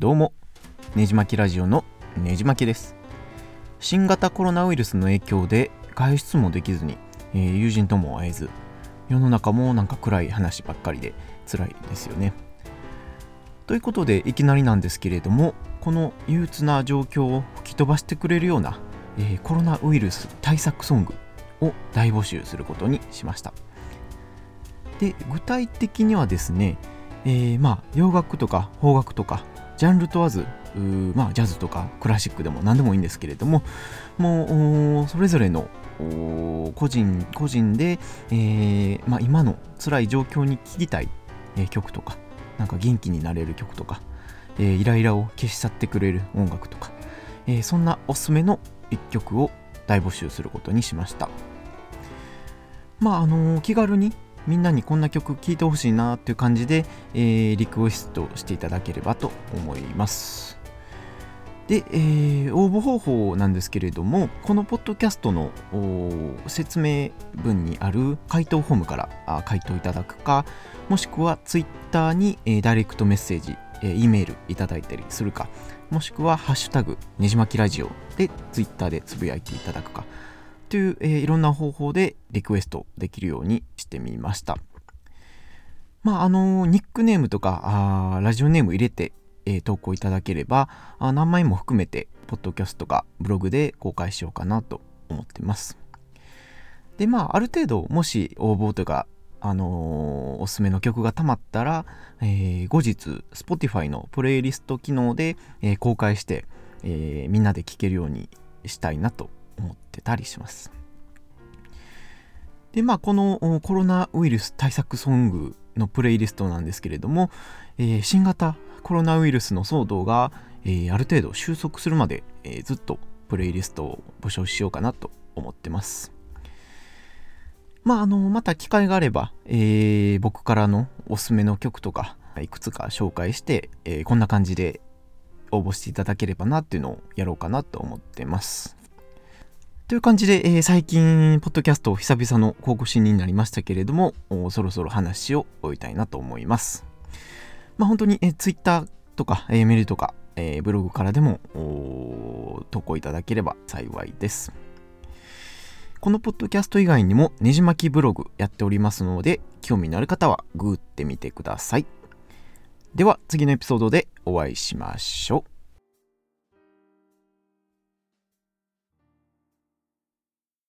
どうもねじまきラジオのねじまきです。新型コロナウイルスの影響で外出もできずに、えー、友人とも会えず世の中もなんか暗い話ばっかりで辛いですよね。ということでいきなりなんですけれどもこの憂鬱な状況を吹き飛ばしてくれるような、えー、コロナウイルス対策ソングを大募集することにしました。で具体的にはですね、えー、まあ洋楽とか邦楽とかジャンル問わずまあ、ジャズとかクラシックでも何でもいいんですけれどももうそれぞれの個人個人で、えーまあ、今の辛い状況に聴きたい、えー、曲とかなんか元気になれる曲とか、えー、イライラを消し去ってくれる音楽とか、えー、そんなおすすめの一曲を大募集することにしました。まああの気軽にみんなにこんな曲聴いてほしいなっていう感じで、えー、リクエストしていただければと思います。で、えー、応募方法なんですけれども、このポッドキャストの説明文にある回答フォームから回答いただくか、もしくは Twitter に、えー、ダイレクトメッセージ、えー、E メールいただいたりするか、もしくはハッシュタグねじまきラジオで Twitter でつぶやいていただくか、という、えー、いろんな方法でリクエストできるようにしてみました。まあ、あの、ニックネームとかあラジオネーム入れて、えー、投稿いただければあ何枚も含めてポッドキャストかブログで公開しようかなと思ってます。でまあある程度もし応募とかあのー、おすすめの曲がたまったら、えー、後日 Spotify のプレイリスト機能で、えー、公開して、えみんなで聴けるようにしたいなとってたりします。で、まあ、このコロナウイルス対策ソングのプレイリストなんですけれども、えー、新型コロナウイルスの騒動が、えー、ある程度収束するまで、えー、ずっとプレイリストを募集しようかなと思ってます。まあ、あの、また機会があれば、えー、僕からのおすすめの曲とか、いくつか紹介して、えー、こんな感じで応募していただければなっていうのをやろうかなと思ってます。という感じで、えー、最近、ポッドキャストを久々の更新になりましたけれども、そろそろ話を終えたいなと思います。まあ、本当に、えー、Twitter とか、えー、メールとか、えー、ブログからでも投稿いただければ幸いです。このポッドキャスト以外にもねじ巻きブログやっておりますので、興味のある方はグーってみてください。では次のエピソードでお会いしましょう。